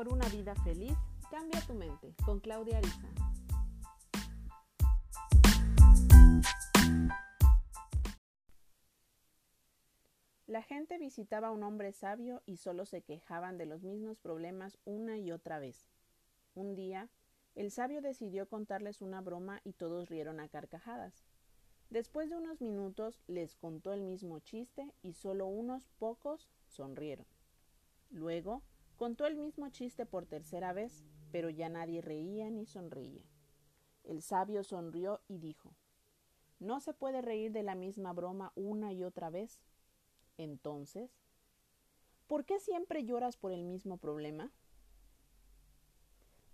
Por una vida feliz, cambia tu mente con Claudia Ariza. La gente visitaba a un hombre sabio y solo se quejaban de los mismos problemas una y otra vez. Un día, el sabio decidió contarles una broma y todos rieron a carcajadas. Después de unos minutos les contó el mismo chiste y solo unos pocos sonrieron. Luego contó el mismo chiste por tercera vez, pero ya nadie reía ni sonreía. El sabio sonrió y dijo No se puede reír de la misma broma una y otra vez. Entonces, ¿por qué siempre lloras por el mismo problema?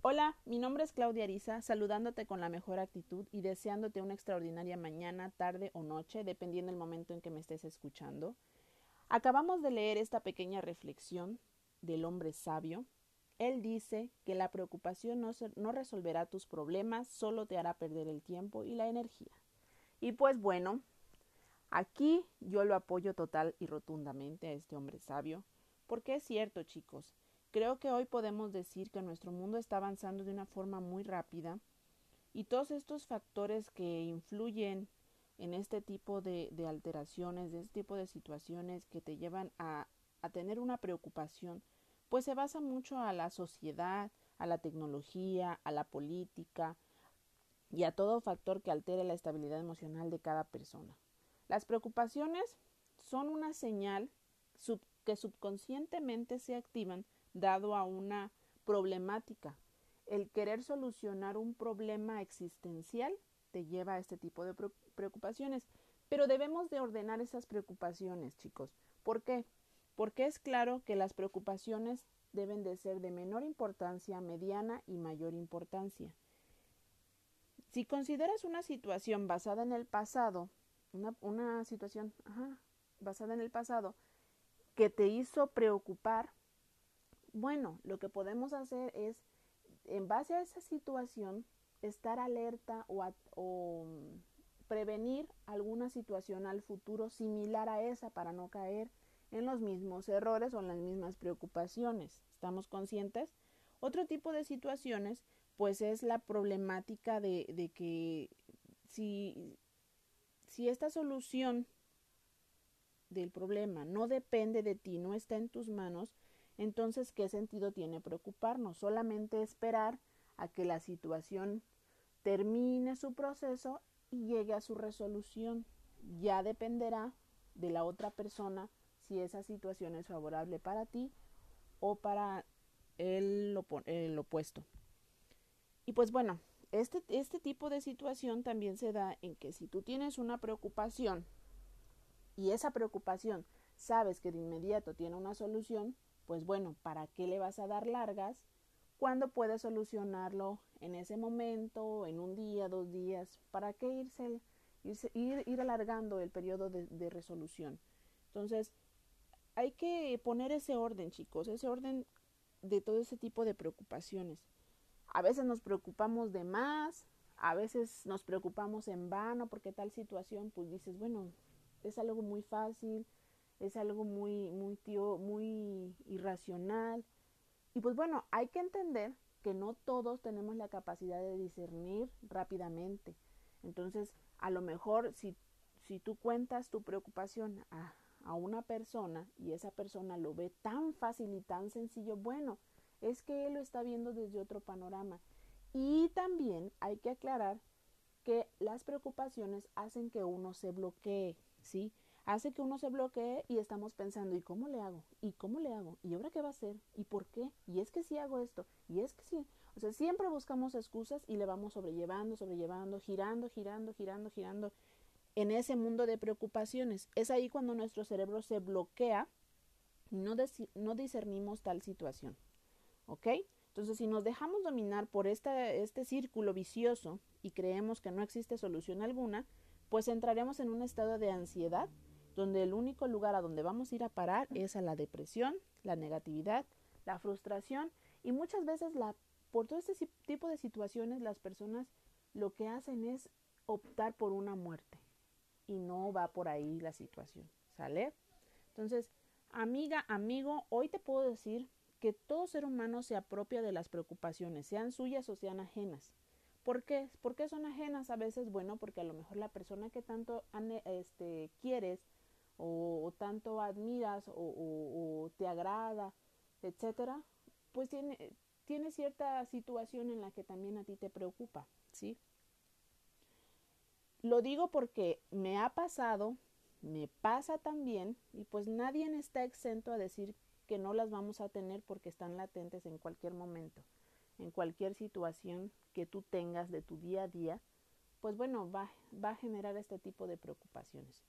Hola, mi nombre es Claudia Ariza, saludándote con la mejor actitud y deseándote una extraordinaria mañana, tarde o noche, dependiendo del momento en que me estés escuchando. Acabamos de leer esta pequeña reflexión del hombre sabio. Él dice que la preocupación no, no resolverá tus problemas, solo te hará perder el tiempo y la energía. Y pues bueno, Aquí yo lo apoyo total y rotundamente a este hombre sabio, porque es cierto, chicos, creo que hoy podemos decir que nuestro mundo está avanzando de una forma muy rápida y todos estos factores que influyen en este tipo de, de alteraciones, de este tipo de situaciones que te llevan a, a tener una preocupación, pues se basa mucho a la sociedad, a la tecnología, a la política y a todo factor que altere la estabilidad emocional de cada persona. Las preocupaciones son una señal que subconscientemente se activan dado a una problemática. El querer solucionar un problema existencial te lleva a este tipo de preocupaciones. Pero debemos de ordenar esas preocupaciones, chicos. ¿Por qué? Porque es claro que las preocupaciones deben de ser de menor importancia, mediana y mayor importancia. Si consideras una situación basada en el pasado, una, situación basada en el pasado que te hizo preocupar, bueno, lo que podemos hacer es, en base a esa situación, estar alerta o, o prevenir alguna situación al futuro similar a esa para no caer en los mismos errores o en las mismas preocupaciones. ¿Estamos conscientes? Otro tipo de situaciones, pues es la problemática de, de que si si esta solución del problema no depende de ti, no está en tus manos, entonces ¿qué sentido tiene preocuparnos? Solamente esperar a que la situación termine su proceso y llegue a su resolución. Ya dependerá de la otra persona si esa situación es favorable para ti o para el, el opuesto. Y pues bueno, este, este tipo de situación también se da en que si tú tienes una preocupación y esa preocupación sabes que de inmediato tiene una solución, pues bueno, ¿para qué le vas a dar largas cuando puedes solucionarlo en ese momento, en un día, dos días? ¿Para qué irse, ir, ir alargando el periodo de, de resolución? Entonces, hay que poner ese orden, chicos, ese orden de todo ese tipo de preocupaciones. A veces nos preocupamos de más, a veces nos preocupamos en vano porque tal situación, pues dices, bueno, es algo muy fácil, es algo muy, muy, tío, muy irracional. Y pues bueno, hay que entender que no todos tenemos la capacidad de discernir rápidamente. Entonces, a lo mejor si, si tú cuentas tu preocupación a, a una persona y esa persona lo ve tan fácil y tan sencillo, bueno, es que él lo está viendo desde otro panorama. Y también hay que aclarar que las preocupaciones hacen que uno se bloquee, ¿sí? Hace que uno se bloquee y estamos pensando, ¿y cómo le hago? ¿Y cómo le hago? ¿Y ahora qué va a hacer? ¿Y por qué? ¿Y es que si hago esto? ¿Y es que sí? O sea, siempre buscamos excusas y le vamos sobrellevando, sobrellevando, girando, girando, girando, girando en ese mundo de preocupaciones. Es ahí cuando nuestro cerebro se bloquea, no, no discernimos tal situación. ¿Ok? Entonces, si nos dejamos dominar por este círculo vicioso y creemos que no existe solución alguna, pues entraremos en un estado de ansiedad donde el único lugar a donde vamos a ir a parar es a la depresión, la negatividad, la frustración y muchas veces la, por todo este tipo de situaciones las personas lo que hacen es optar por una muerte y no va por ahí la situación, ¿sale? Entonces, amiga, amigo, hoy te puedo decir que todo ser humano se apropia de las preocupaciones, sean suyas o sean ajenas. ¿Por qué? ¿Por qué son ajenas a veces? Bueno, porque a lo mejor la persona que tanto este, quieres o, tanto admiras o, o, te agrada, etcétera, pues tiene, tiene cierta situación en la que también a ti te preocupa, ¿sí? Lo digo porque me ha pasado, me pasa también, y pues nadie está exento a decir que no las vamos a tener porque están latentes en cualquier momento, en cualquier situación que tú tengas de tu día a día, pues bueno, va, va a generar este tipo de preocupaciones.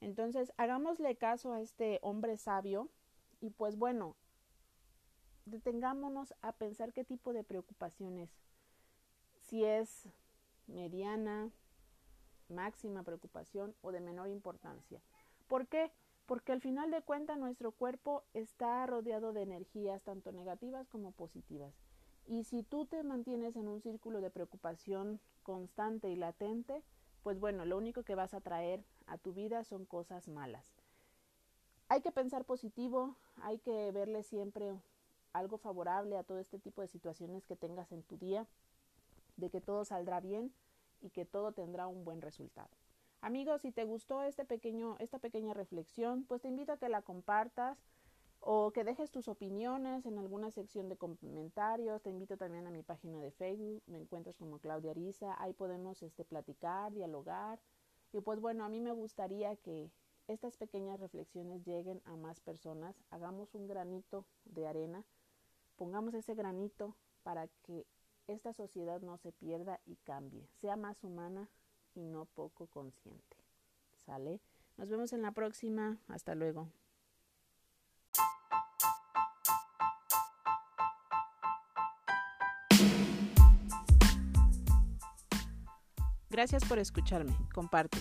Entonces, hagámosle caso a este hombre sabio y pues bueno, detengámonos a pensar qué tipo de preocupación es. Si es mediana, máxima preocupación o de menor importancia. ¿Por qué? Porque al final de cuentas nuestro cuerpo está rodeado de energías tanto negativas como positivas. Y si tú te mantienes en un círculo de preocupación constante y latente, pues bueno, lo único que vas a traer a tu vida son cosas malas. Hay que pensar positivo, hay que verle siempre algo favorable a todo este tipo de situaciones que tengas en tu día, de que todo saldrá bien y que todo tendrá un buen resultado. Amigos, si te gustó este pequeño, esta pequeña reflexión, pues te invito a que la compartas o que dejes tus opiniones en alguna sección de comentarios. Te invito también a mi página de Facebook, me encuentras como Claudia Ariza, ahí podemos este, platicar, dialogar. Y pues bueno, a mí me gustaría que estas pequeñas reflexiones lleguen a más personas, hagamos un granito de arena, pongamos ese granito para que esta sociedad no se pierda y cambie, sea más humana y no poco consciente. ¿Sale? Nos vemos en la próxima. Hasta luego. Gracias por escucharme. Comparte.